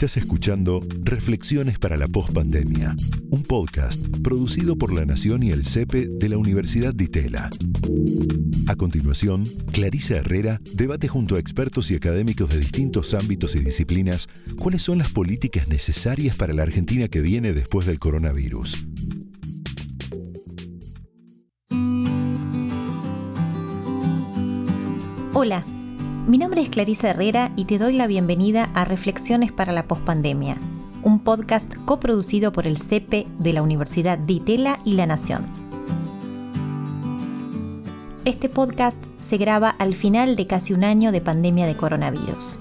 Estás escuchando Reflexiones para la Postpandemia, un podcast producido por La Nación y el CEPE de la Universidad de Itela. A continuación, Clarisa Herrera debate junto a expertos y académicos de distintos ámbitos y disciplinas cuáles son las políticas necesarias para la Argentina que viene después del coronavirus. Hola. Mi nombre es Clarisa Herrera y te doy la bienvenida a Reflexiones para la Postpandemia, un podcast coproducido por el CEPE de la Universidad de Itela y La Nación. Este podcast se graba al final de casi un año de pandemia de coronavirus.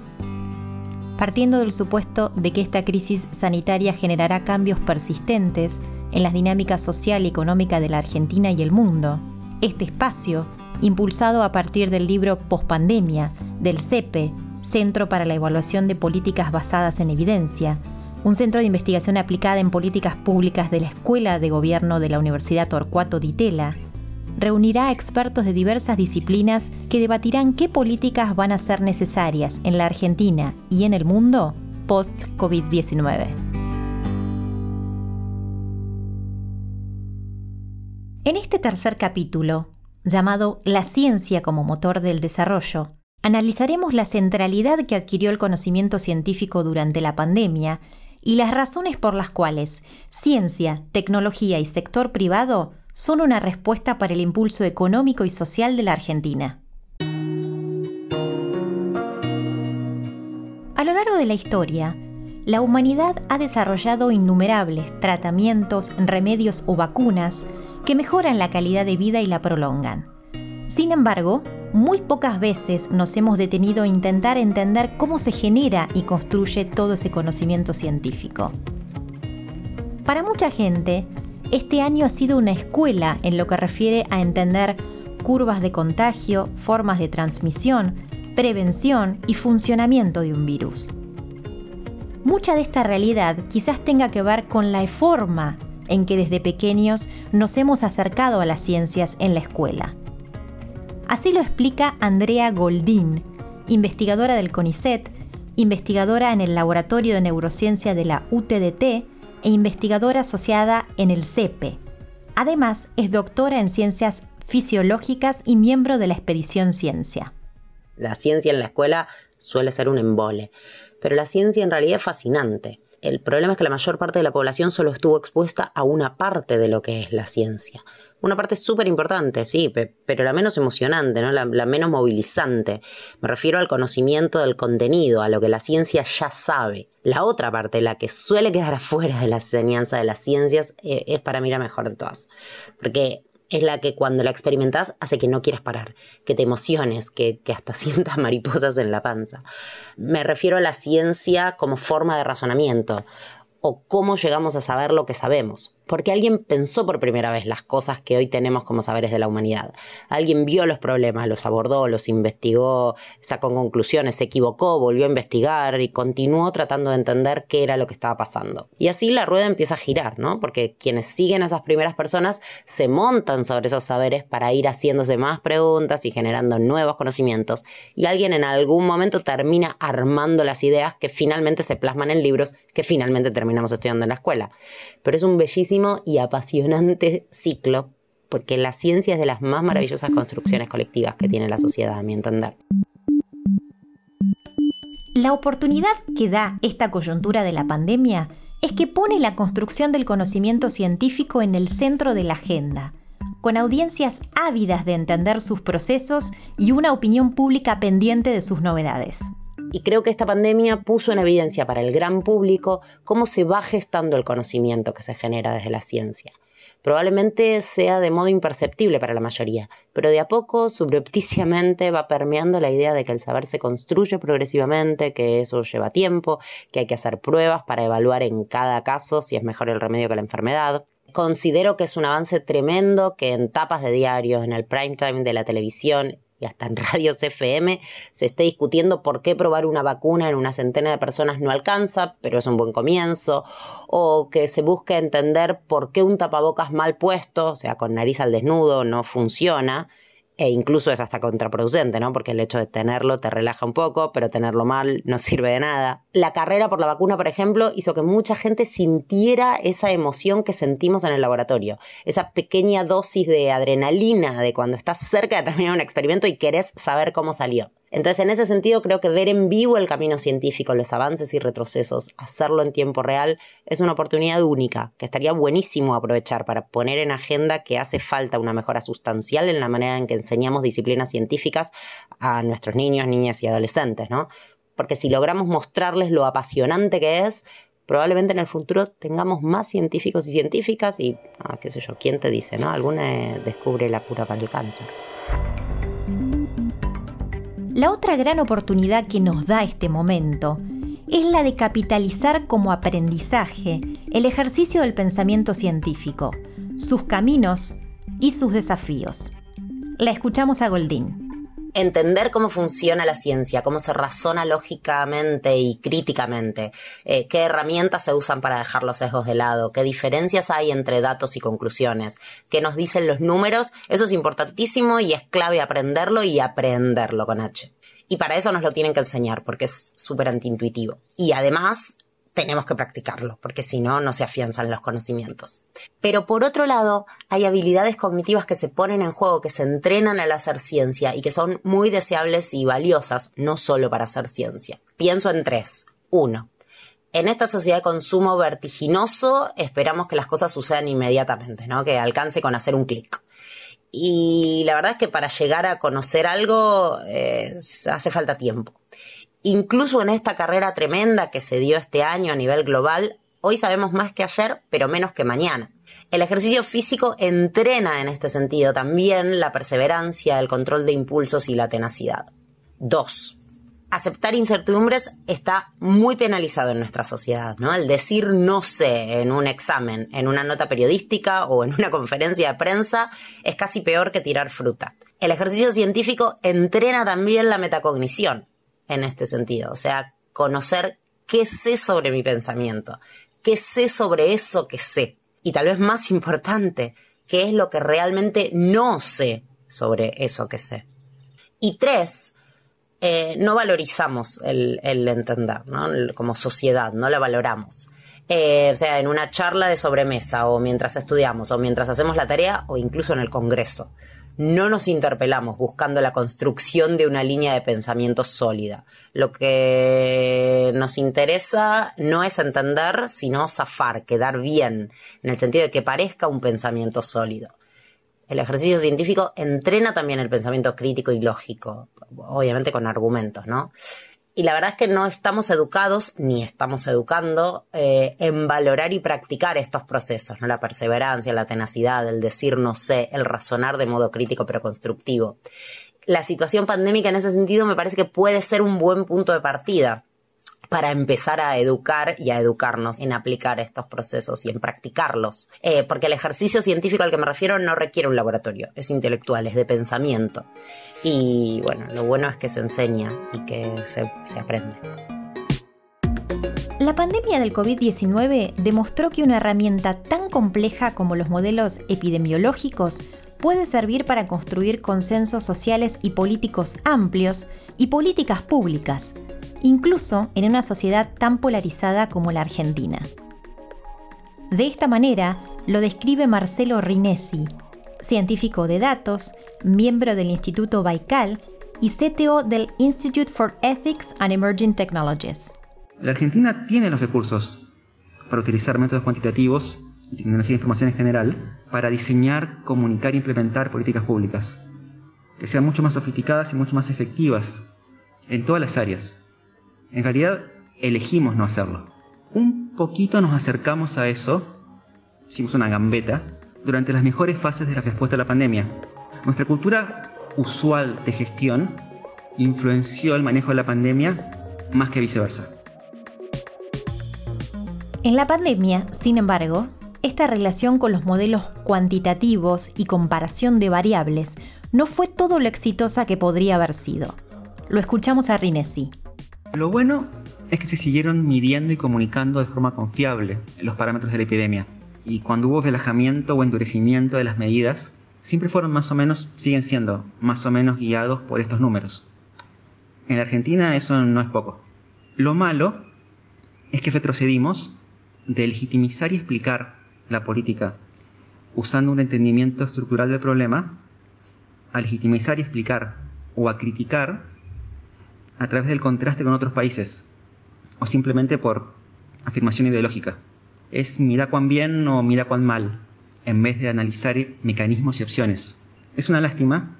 Partiendo del supuesto de que esta crisis sanitaria generará cambios persistentes en las dinámicas social y económica de la Argentina y el mundo, este espacio impulsado a partir del libro Postpandemia del CEPE, Centro para la Evaluación de Políticas Basadas en Evidencia, un centro de investigación aplicada en políticas públicas de la Escuela de Gobierno de la Universidad Torcuato Di Tella, reunirá a expertos de diversas disciplinas que debatirán qué políticas van a ser necesarias en la Argentina y en el mundo post-COVID-19. En este tercer capítulo, llamado La ciencia como motor del desarrollo, analizaremos la centralidad que adquirió el conocimiento científico durante la pandemia y las razones por las cuales ciencia, tecnología y sector privado son una respuesta para el impulso económico y social de la Argentina. A lo largo de la historia, la humanidad ha desarrollado innumerables tratamientos, remedios o vacunas que mejoran la calidad de vida y la prolongan. Sin embargo, muy pocas veces nos hemos detenido a intentar entender cómo se genera y construye todo ese conocimiento científico. Para mucha gente, este año ha sido una escuela en lo que refiere a entender curvas de contagio, formas de transmisión, prevención y funcionamiento de un virus. Mucha de esta realidad quizás tenga que ver con la forma en que desde pequeños nos hemos acercado a las ciencias en la escuela. Así lo explica Andrea Goldín, investigadora del CONICET, investigadora en el Laboratorio de Neurociencia de la UTDT e investigadora asociada en el CEPE. Además, es doctora en ciencias fisiológicas y miembro de la Expedición Ciencia. La ciencia en la escuela suele ser un embole, pero la ciencia en realidad es fascinante. El problema es que la mayor parte de la población solo estuvo expuesta a una parte de lo que es la ciencia. Una parte súper importante, sí, pero la menos emocionante, ¿no? La, la, menos movilizante. Me refiero al conocimiento del contenido, a lo que la ciencia ya sabe. La otra parte, la que suele quedar afuera de la enseñanza de las ciencias, eh, es para mí la mejor de todas. Porque es la que cuando la experimentas hace que no quieras parar, que te emociones, que, que, hasta sientas mariposas en la panza. Me refiero a la ciencia como forma de razonamiento o cómo llegamos a saber lo que sabemos porque alguien pensó por primera vez las cosas que hoy tenemos como saberes de la humanidad. Alguien vio los problemas, los abordó, los investigó, sacó conclusiones, se equivocó, volvió a investigar y continuó tratando de entender qué era lo que estaba pasando. Y así la rueda empieza a girar, ¿no? Porque quienes siguen a esas primeras personas se montan sobre esos saberes para ir haciéndose más preguntas y generando nuevos conocimientos. Y alguien en algún momento termina armando las ideas que finalmente se plasman en libros que finalmente terminamos estudiando en la escuela. Pero es un bellísimo y apasionante ciclo, porque la ciencia es de las más maravillosas construcciones colectivas que tiene la sociedad, a mi entender. La oportunidad que da esta coyuntura de la pandemia es que pone la construcción del conocimiento científico en el centro de la agenda, con audiencias ávidas de entender sus procesos y una opinión pública pendiente de sus novedades. Y creo que esta pandemia puso en evidencia para el gran público cómo se va gestando el conocimiento que se genera desde la ciencia. Probablemente sea de modo imperceptible para la mayoría, pero de a poco, subrepticiamente, va permeando la idea de que el saber se construye progresivamente, que eso lleva tiempo, que hay que hacer pruebas para evaluar en cada caso si es mejor el remedio que la enfermedad. Considero que es un avance tremendo que en tapas de diarios, en el prime time de la televisión y hasta en radios FM se esté discutiendo por qué probar una vacuna en una centena de personas no alcanza, pero es un buen comienzo, o que se busque entender por qué un tapabocas mal puesto, o sea, con nariz al desnudo, no funciona, e incluso es hasta contraproducente, ¿no? Porque el hecho de tenerlo te relaja un poco, pero tenerlo mal no sirve de nada. La carrera por la vacuna, por ejemplo, hizo que mucha gente sintiera esa emoción que sentimos en el laboratorio, esa pequeña dosis de adrenalina de cuando estás cerca de terminar un experimento y querés saber cómo salió. Entonces, en ese sentido, creo que ver en vivo el camino científico, los avances y retrocesos, hacerlo en tiempo real, es una oportunidad única, que estaría buenísimo aprovechar para poner en agenda que hace falta una mejora sustancial en la manera en que enseñamos disciplinas científicas a nuestros niños, niñas y adolescentes, ¿no? Porque si logramos mostrarles lo apasionante que es, probablemente en el futuro tengamos más científicos y científicas y, ah, qué sé yo, ¿quién te dice, no? Alguna descubre la cura para el cáncer. La otra gran oportunidad que nos da este momento es la de capitalizar como aprendizaje el ejercicio del pensamiento científico, sus caminos y sus desafíos. La escuchamos a Goldín. Entender cómo funciona la ciencia, cómo se razona lógicamente y críticamente, eh, qué herramientas se usan para dejar los sesgos de lado, qué diferencias hay entre datos y conclusiones, qué nos dicen los números, eso es importantísimo y es clave aprenderlo y aprenderlo con H. Y para eso nos lo tienen que enseñar, porque es súper antiintuitivo. Y además tenemos que practicarlo, porque si no, no se afianzan los conocimientos. Pero por otro lado, hay habilidades cognitivas que se ponen en juego, que se entrenan al hacer ciencia y que son muy deseables y valiosas, no solo para hacer ciencia. Pienso en tres. Uno, en esta sociedad de consumo vertiginoso esperamos que las cosas sucedan inmediatamente, ¿no? Que alcance con hacer un clic. Y la verdad es que para llegar a conocer algo eh, hace falta tiempo. Incluso en esta carrera tremenda que se dio este año a nivel global, hoy sabemos más que ayer, pero menos que mañana. El ejercicio físico entrena en este sentido también la perseverancia, el control de impulsos y la tenacidad. Dos, aceptar incertidumbres está muy penalizado en nuestra sociedad, ¿no? El decir no sé en un examen, en una nota periodística o en una conferencia de prensa es casi peor que tirar fruta. El ejercicio científico entrena también la metacognición en este sentido, o sea, conocer qué sé sobre mi pensamiento, qué sé sobre eso que sé, y tal vez más importante, qué es lo que realmente no sé sobre eso que sé. Y tres, eh, no valorizamos el, entender, ¿no? Como sociedad, no la valoramos. Eh, o sea, en una charla de sobremesa o mientras estudiamos o mientras hacemos la tarea o incluso en el Congreso. No nos interpelamos buscando la construcción de una línea de pensamiento sólida. Lo que nos interesa no es entender, sino zafar, quedar bien, en el sentido de que parezca un pensamiento sólido el ejercicio científico entrena también el pensamiento crítico y lógico, obviamente con argumentos, ¿no? Y la verdad es que no estamos educados, ni estamos educando, eh, en valorar y practicar estos procesos, ¿no? La perseverancia, la tenacidad, el decir no sé, el razonar de modo crítico pero constructivo. La situación pandémica en ese sentido me parece que puede ser un buen punto de partida para empezar a educar y a educarnos en aplicar estos procesos y en practicarlos. Eh, porque el ejercicio científico al que me refiero no requiere un laboratorio, es intelectual, es de pensamiento. Y bueno, lo bueno es que se enseña y que se, se aprende. La pandemia del COVID-19 demostró que una herramienta tan compleja como los modelos epidemiológicos puede servir para construir consensos sociales y políticos amplios y políticas públicas incluso en una sociedad tan polarizada como la Argentina. De esta manera lo describe Marcelo Rinesi, científico de datos, miembro del Instituto Baikal y CTO del Institute for Ethics and Emerging Technologies. La Argentina tiene los recursos para utilizar métodos cuantitativos y tecnología de información en general para diseñar, comunicar e implementar políticas públicas que sean mucho más sofisticadas y mucho más efectivas en todas las áreas, en realidad elegimos no hacerlo. Un poquito nos acercamos a eso, hicimos una gambeta, durante las mejores fases de la respuesta a la pandemia. Nuestra cultura usual de gestión influenció el manejo de la pandemia más que viceversa. En la pandemia, sin embargo, esta relación con los modelos cuantitativos y comparación de variables no fue todo lo exitosa que podría haber sido. Lo escuchamos a Rinesi. Lo bueno es que se siguieron midiendo y comunicando de forma confiable los parámetros de la epidemia. Y cuando hubo relajamiento o endurecimiento de las medidas, siempre fueron más o menos, siguen siendo más o menos guiados por estos números. En Argentina eso no es poco. Lo malo es que retrocedimos de legitimizar y explicar la política usando un entendimiento estructural del problema a legitimizar y explicar o a criticar a través del contraste con otros países o simplemente por afirmación ideológica. Es mira cuán bien o mira cuán mal en vez de analizar mecanismos y opciones. Es una lástima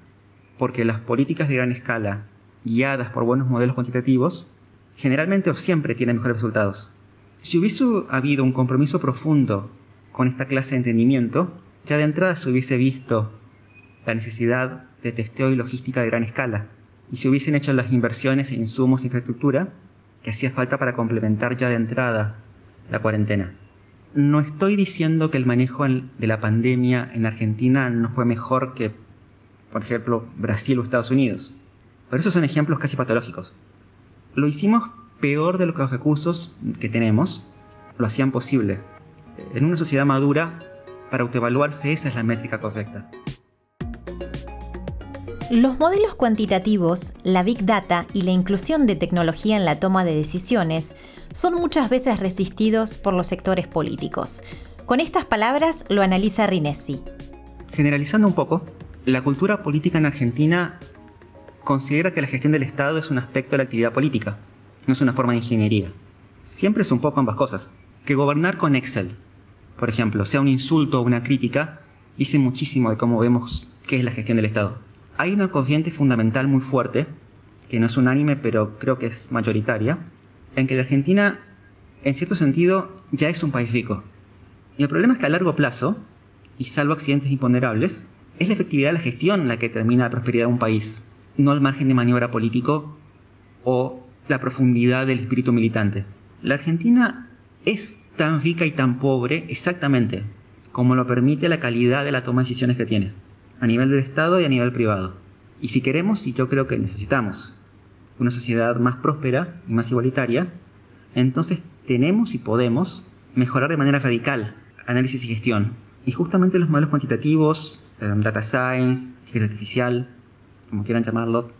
porque las políticas de gran escala guiadas por buenos modelos cuantitativos generalmente o siempre tienen mejores resultados. Si hubiese habido un compromiso profundo con esta clase de entendimiento, ya de entrada se hubiese visto la necesidad de testeo y logística de gran escala, y se hubiesen hecho las inversiones en insumos e infraestructura que hacía falta para complementar ya de entrada la cuarentena. No estoy diciendo que el manejo de la pandemia en Argentina no fue mejor que, por ejemplo, Brasil o Estados Unidos, pero esos son ejemplos casi patológicos. Lo hicimos peor de lo que los recursos que tenemos lo hacían posible. En una sociedad madura, para autoevaluarse esa es la métrica correcta. Los modelos cuantitativos, la Big Data y la inclusión de tecnología en la toma de decisiones son muchas veces resistidos por los sectores políticos. Con estas palabras lo analiza Rinesi. Generalizando un poco, la cultura política en Argentina considera que la gestión del Estado es un aspecto de la actividad política, no es una forma de ingeniería. Siempre es un poco ambas cosas. Que gobernar con Excel, por ejemplo, sea un insulto o una crítica, dice muchísimo de cómo vemos qué es la gestión del Estado. Hay una corriente fundamental muy fuerte, que no es unánime, pero creo que es mayoritaria, en que la Argentina, en cierto sentido, ya es un país rico. Y el problema es que a largo plazo, y salvo accidentes imponderables, es la efectividad de la gestión la que determina la prosperidad de un país, no el margen de maniobra político o la profundidad del espíritu militante. La Argentina es tan rica y tan pobre exactamente como lo permite la calidad de la toma de decisiones que tiene, a nivel del Estado y a nivel privado. Y si queremos, y yo creo que necesitamos, una sociedad más próspera y más igualitaria, entonces tenemos y podemos mejorar de manera radical análisis y gestión. Y justamente los modelos cuantitativos, eh, data science, inteligencia artificial, como quieran llamarlo,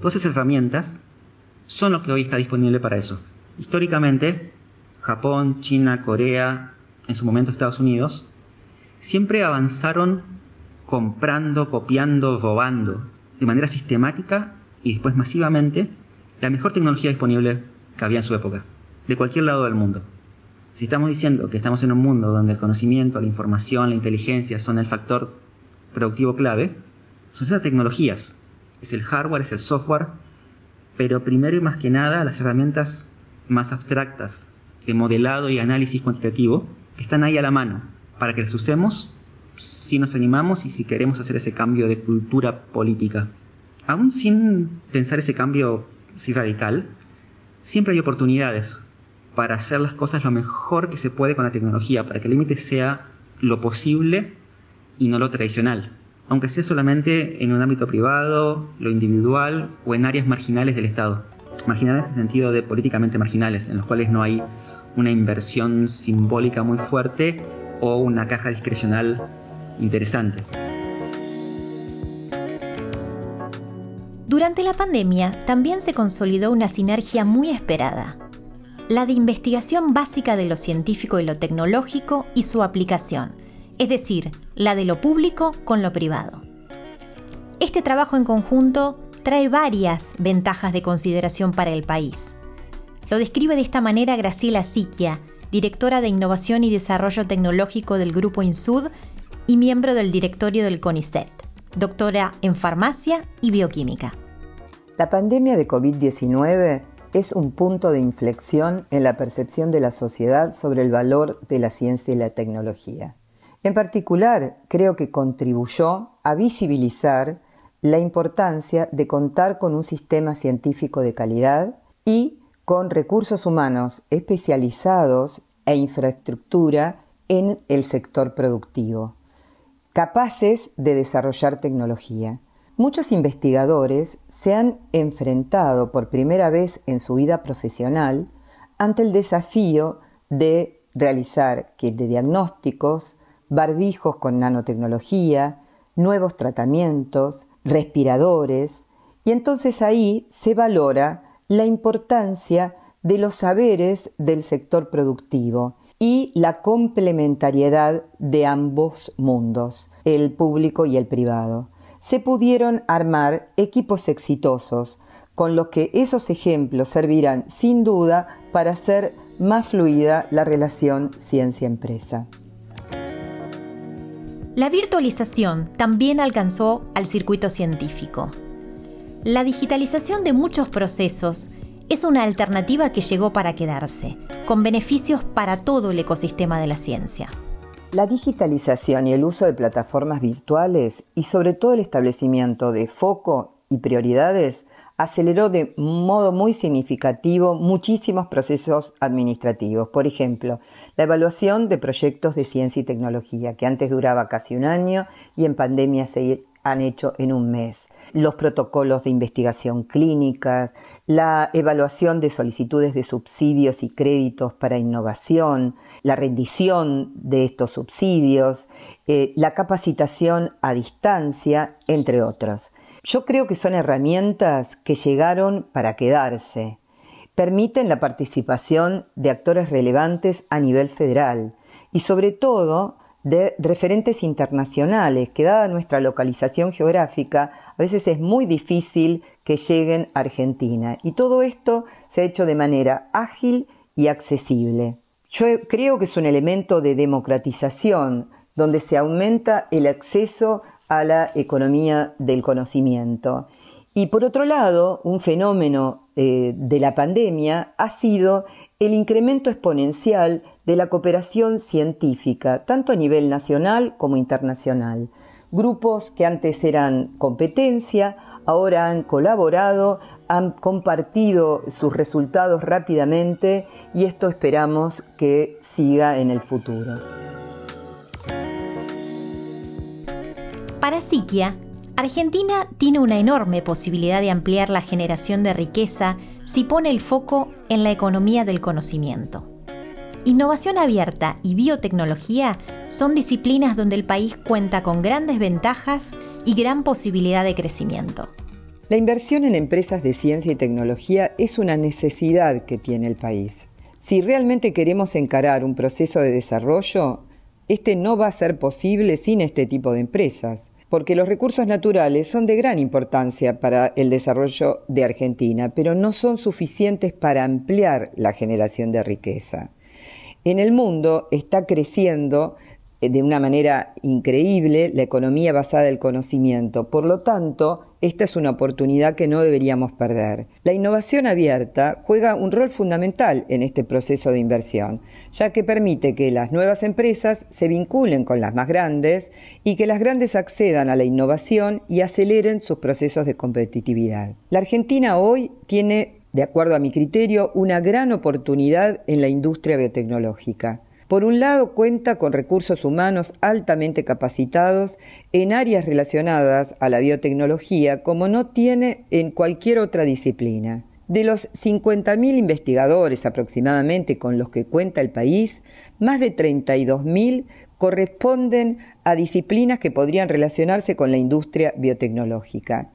todas esas herramientas son lo que hoy está disponible para eso. Históricamente, Japón, China, Corea, en su momento Estados Unidos, siempre avanzaron comprando, copiando, robando, de manera sistemática y después masivamente, la mejor tecnología disponible que había en su época, de cualquier lado del mundo. Si estamos diciendo que estamos en un mundo donde el conocimiento, la información, la inteligencia son el factor productivo clave, son esas tecnologías es el hardware, es el software, pero primero y más que nada las herramientas más abstractas de modelado y análisis cuantitativo que están ahí a la mano para que las usemos si nos animamos y si queremos hacer ese cambio de cultura política. Aún sin pensar ese cambio así radical, siempre hay oportunidades para hacer las cosas lo mejor que se puede con la tecnología, para que el límite sea lo posible y no lo tradicional aunque sea solamente en un ámbito privado, lo individual o en áreas marginales del Estado. Marginales en el sentido de políticamente marginales, en los cuales no hay una inversión simbólica muy fuerte o una caja discrecional interesante. Durante la pandemia también se consolidó una sinergia muy esperada, la de investigación básica de lo científico y lo tecnológico y su aplicación, es decir, la de lo público con lo privado. Este trabajo en conjunto trae varias ventajas de consideración para el país. Lo describe de esta manera Graciela Siquia, directora de Innovación y Desarrollo Tecnológico del Grupo INSUD y miembro del directorio del CONICET, doctora en farmacia y bioquímica. La pandemia de COVID-19 es un punto de inflexión en la percepción de la sociedad sobre el valor de la ciencia y la tecnología. En particular, creo que contribuyó a visibilizar la importancia de contar con un sistema científico de calidad y con recursos humanos especializados e infraestructura en el sector productivo, capaces de desarrollar tecnología. Muchos investigadores se han enfrentado por primera vez en su vida profesional ante el desafío de realizar kits de diagnósticos, barbijos con nanotecnología, nuevos tratamientos, respiradores, y entonces ahí se valora la importancia de los saberes del sector productivo y la complementariedad de ambos mundos, el público y el privado. Se pudieron armar equipos exitosos, con los que esos ejemplos servirán sin duda para hacer más fluida la relación ciencia-empresa. La virtualización también alcanzó al circuito científico. La digitalización de muchos procesos es una alternativa que llegó para quedarse, con beneficios para todo el ecosistema de la ciencia. La digitalización y el uso de plataformas virtuales y sobre todo el establecimiento de foco y prioridades aceleró de modo muy significativo muchísimos procesos administrativos. Por ejemplo, la evaluación de proyectos de ciencia y tecnología, que antes duraba casi un año y en pandemia se han hecho en un mes. Los protocolos de investigación clínica, la evaluación de solicitudes de subsidios y créditos para innovación, la rendición de estos subsidios, eh, la capacitación a distancia, entre otros. Yo creo que son herramientas que llegaron para quedarse. Permiten la participación de actores relevantes a nivel federal y sobre todo de referentes internacionales, que dada nuestra localización geográfica, a veces es muy difícil que lleguen a Argentina. Y todo esto se ha hecho de manera ágil y accesible. Yo creo que es un elemento de democratización, donde se aumenta el acceso a la economía del conocimiento. Y por otro lado, un fenómeno eh, de la pandemia ha sido el incremento exponencial de la cooperación científica, tanto a nivel nacional como internacional. Grupos que antes eran competencia, ahora han colaborado, han compartido sus resultados rápidamente y esto esperamos que siga en el futuro. Para Argentina tiene una enorme posibilidad de ampliar la generación de riqueza si pone el foco en la economía del conocimiento. Innovación abierta y biotecnología son disciplinas donde el país cuenta con grandes ventajas y gran posibilidad de crecimiento. La inversión en empresas de ciencia y tecnología es una necesidad que tiene el país. Si realmente queremos encarar un proceso de desarrollo, este no va a ser posible sin este tipo de empresas porque los recursos naturales son de gran importancia para el desarrollo de Argentina, pero no son suficientes para ampliar la generación de riqueza. En el mundo está creciendo de una manera increíble la economía basada en el conocimiento. Por lo tanto, esta es una oportunidad que no deberíamos perder. La innovación abierta juega un rol fundamental en este proceso de inversión, ya que permite que las nuevas empresas se vinculen con las más grandes y que las grandes accedan a la innovación y aceleren sus procesos de competitividad. La Argentina hoy tiene, de acuerdo a mi criterio, una gran oportunidad en la industria biotecnológica. Por un lado, cuenta con recursos humanos altamente capacitados en áreas relacionadas a la biotecnología como no tiene en cualquier otra disciplina. De los 50.000 investigadores aproximadamente con los que cuenta el país, más de 32.000 corresponden a disciplinas que podrían relacionarse con la industria biotecnológica.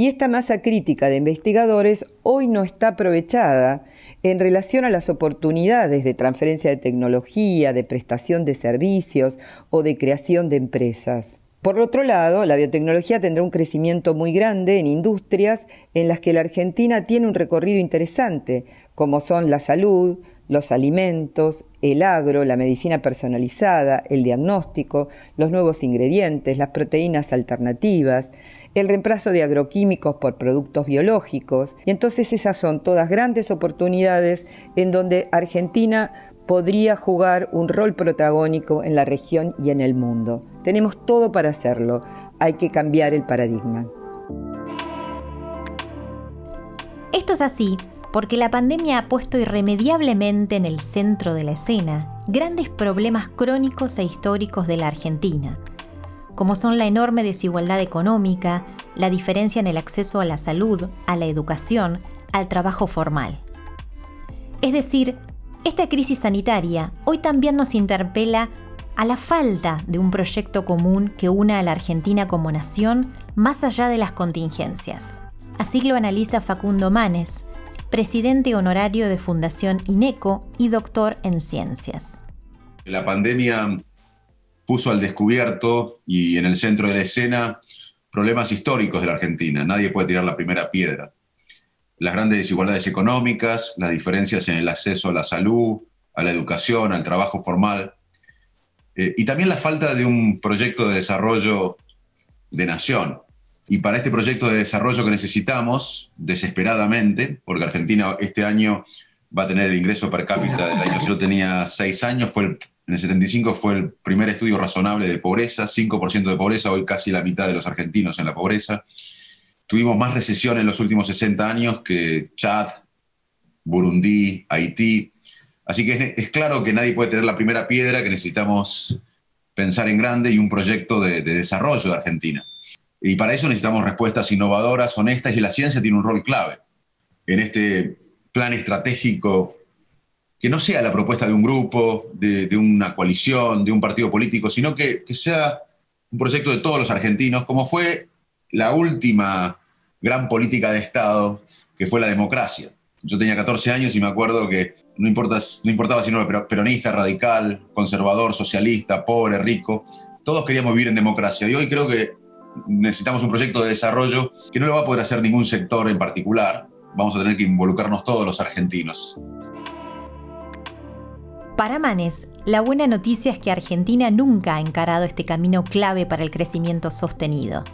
Y esta masa crítica de investigadores hoy no está aprovechada en relación a las oportunidades de transferencia de tecnología, de prestación de servicios o de creación de empresas. Por otro lado, la biotecnología tendrá un crecimiento muy grande en industrias en las que la Argentina tiene un recorrido interesante, como son la salud, los alimentos, el agro, la medicina personalizada, el diagnóstico, los nuevos ingredientes, las proteínas alternativas, el reemplazo de agroquímicos por productos biológicos. Y entonces esas son todas grandes oportunidades en donde Argentina podría jugar un rol protagónico en la región y en el mundo. Tenemos todo para hacerlo. Hay que cambiar el paradigma. Esto es así porque la pandemia ha puesto irremediablemente en el centro de la escena grandes problemas crónicos e históricos de la Argentina, como son la enorme desigualdad económica, la diferencia en el acceso a la salud, a la educación, al trabajo formal. Es decir, esta crisis sanitaria hoy también nos interpela a la falta de un proyecto común que una a la Argentina como nación más allá de las contingencias. Así lo analiza Facundo Manes, presidente honorario de Fundación INECO y doctor en ciencias. La pandemia puso al descubierto y en el centro de la escena problemas históricos de la Argentina. Nadie puede tirar la primera piedra. Las grandes desigualdades económicas, las diferencias en el acceso a la salud, a la educación, al trabajo formal, eh, y también la falta de un proyecto de desarrollo de nación. Y para este proyecto de desarrollo que necesitamos, desesperadamente, porque Argentina este año va a tener el ingreso per cápita del año, yo tenía seis años, fue en el 75 fue el primer estudio razonable de pobreza, 5% de pobreza, hoy casi la mitad de los argentinos en la pobreza. Tuvimos más recesión en los últimos 60 años que Chad, Burundi, Haití. Así que es, claro que nadie puede tener la primera piedra, que necesitamos pensar en grande y un proyecto de, de desarrollo de Argentina. Y para eso necesitamos respuestas innovadoras, honestas, y la ciencia tiene un rol clave en este plan estratégico que no sea la propuesta de un grupo, de, una coalición, de un partido político, sino que, sea un proyecto de todos los argentinos, como fue la última gran política de Estado, que fue la democracia. Yo tenía 14 años y me acuerdo que no, importa, no importaba si no era peronista, radical, conservador, socialista, pobre, rico, todos queríamos vivir en democracia. Y hoy creo que necesitamos un proyecto de desarrollo que no lo va a poder hacer ningún sector en particular. Vamos a tener que involucrarnos todos los argentinos. Para Manes, la buena noticia es que Argentina nunca ha encarado este camino clave para el crecimiento sostenido.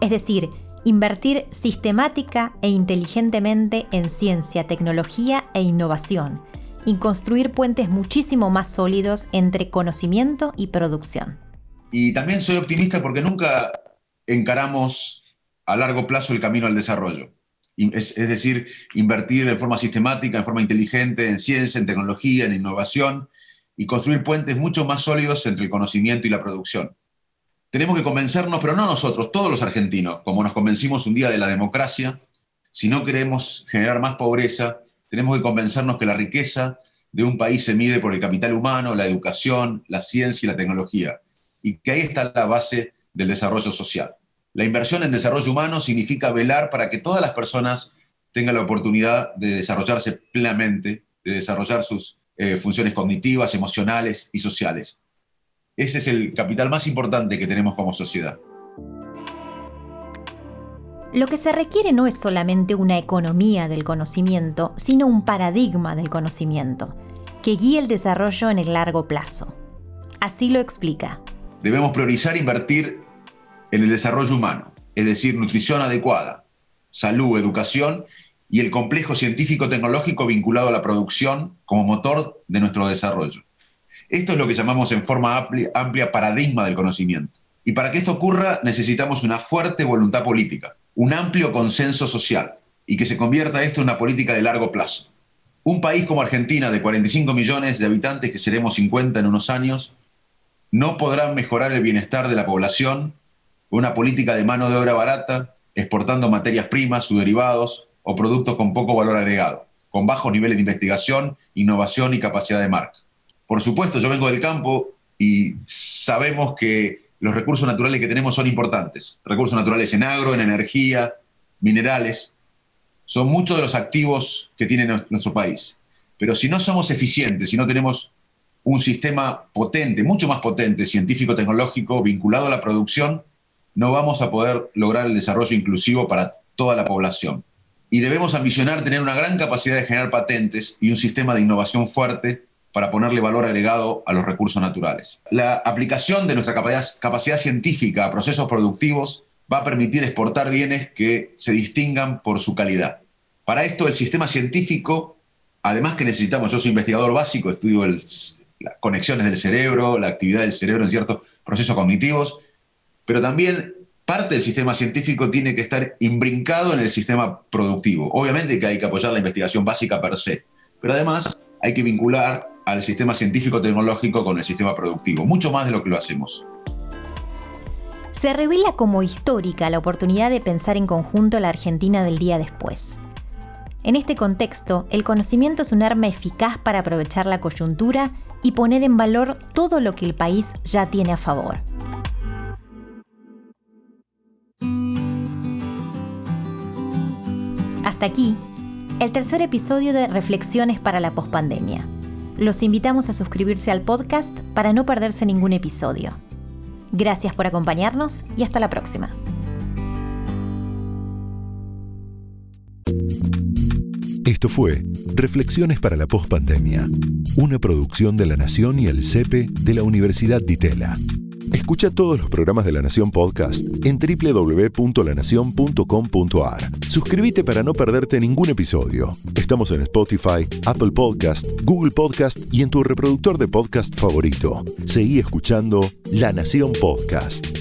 Es decir, invertir sistemática e inteligentemente en ciencia, tecnología e innovación, y construir puentes muchísimo más sólidos entre conocimiento y producción. Y también soy optimista porque nunca encaramos a largo plazo el camino al desarrollo. Es, decir, invertir de forma sistemática, en forma inteligente en ciencia, en tecnología, en innovación y construir puentes mucho más sólidos entre el conocimiento y la producción. Tenemos que convencernos, pero no nosotros, todos los argentinos, como nos convencimos un día de la democracia, si no queremos generar más pobreza, tenemos que convencernos que la riqueza de un país se mide por el capital humano, la educación, la ciencia y la tecnología, y que ahí está la base del desarrollo social. La inversión en desarrollo humano significa velar para que todas las personas tengan la oportunidad de desarrollarse plenamente, de desarrollar sus eh, funciones cognitivas, emocionales y sociales. Ese es el capital más importante que tenemos como sociedad. Lo que se requiere no es solamente una economía del conocimiento, sino un paradigma del conocimiento, que guíe el desarrollo en el largo plazo. Así lo explica. Debemos priorizar invertir en el desarrollo humano, es decir, nutrición adecuada, salud, educación y el complejo científico-tecnológico vinculado a la producción como motor de nuestro desarrollo. Esto es lo que llamamos en forma amplia, paradigma del conocimiento. Y para que esto ocurra necesitamos una fuerte voluntad política, un amplio consenso social y que se convierta esto en una política de largo plazo. Un país como Argentina, de 45 millones de habitantes, que seremos 50 en unos años, no podrá mejorar el bienestar de la población una política de mano de obra barata, exportando materias primas, sus derivados o productos con poco valor agregado, con bajos niveles de investigación, innovación y capacidad de marca. Por supuesto, yo vengo del campo y sabemos que los recursos naturales que tenemos son importantes. Recursos naturales en agro, en energía, minerales. Son muchos de los activos que tiene nuestro país. Pero si no somos eficientes, si no tenemos un sistema potente, mucho más potente, científico-tecnológico, vinculado a la producción, no vamos a poder lograr el desarrollo inclusivo para toda la población. Y debemos ambicionar tener una gran capacidad de generar patentes y un sistema de innovación fuerte para ponerle valor agregado a los recursos naturales. La aplicación de nuestra capacidad, científica a procesos productivos va a permitir exportar bienes que se distingan por su calidad. Para esto el sistema científico, además que necesitamos, yo soy investigador básico, estudio las conexiones del cerebro, la actividad del cerebro en ciertos procesos cognitivos, pero también parte del sistema científico tiene que estar imbrincado en el sistema productivo. Obviamente que hay que apoyar la investigación básica per se, pero además hay que vincular al sistema científico-tecnológico con el sistema productivo, mucho más de lo que lo hacemos. Se revela como histórica la oportunidad de pensar en conjunto la Argentina del día después. En este contexto, el conocimiento es un arma eficaz para aprovechar la coyuntura y poner en valor todo lo que el país ya tiene a favor. Hasta aquí, el tercer episodio de Reflexiones para la Postpandemia. Los invitamos a suscribirse al podcast para no perderse ningún episodio. Gracias por acompañarnos y hasta la próxima. Esto fue Reflexiones para la Postpandemia, una producción de La Nación y el CEPE de la Universidad de Itela. Escucha todos los programas de La Nación Podcast en www.lanacion.com.ar. Suscríbete para no perderte ningún episodio. Estamos en Spotify, Apple Podcast, Google Podcast y en tu reproductor de podcast favorito. Seguí escuchando La Nación Podcast.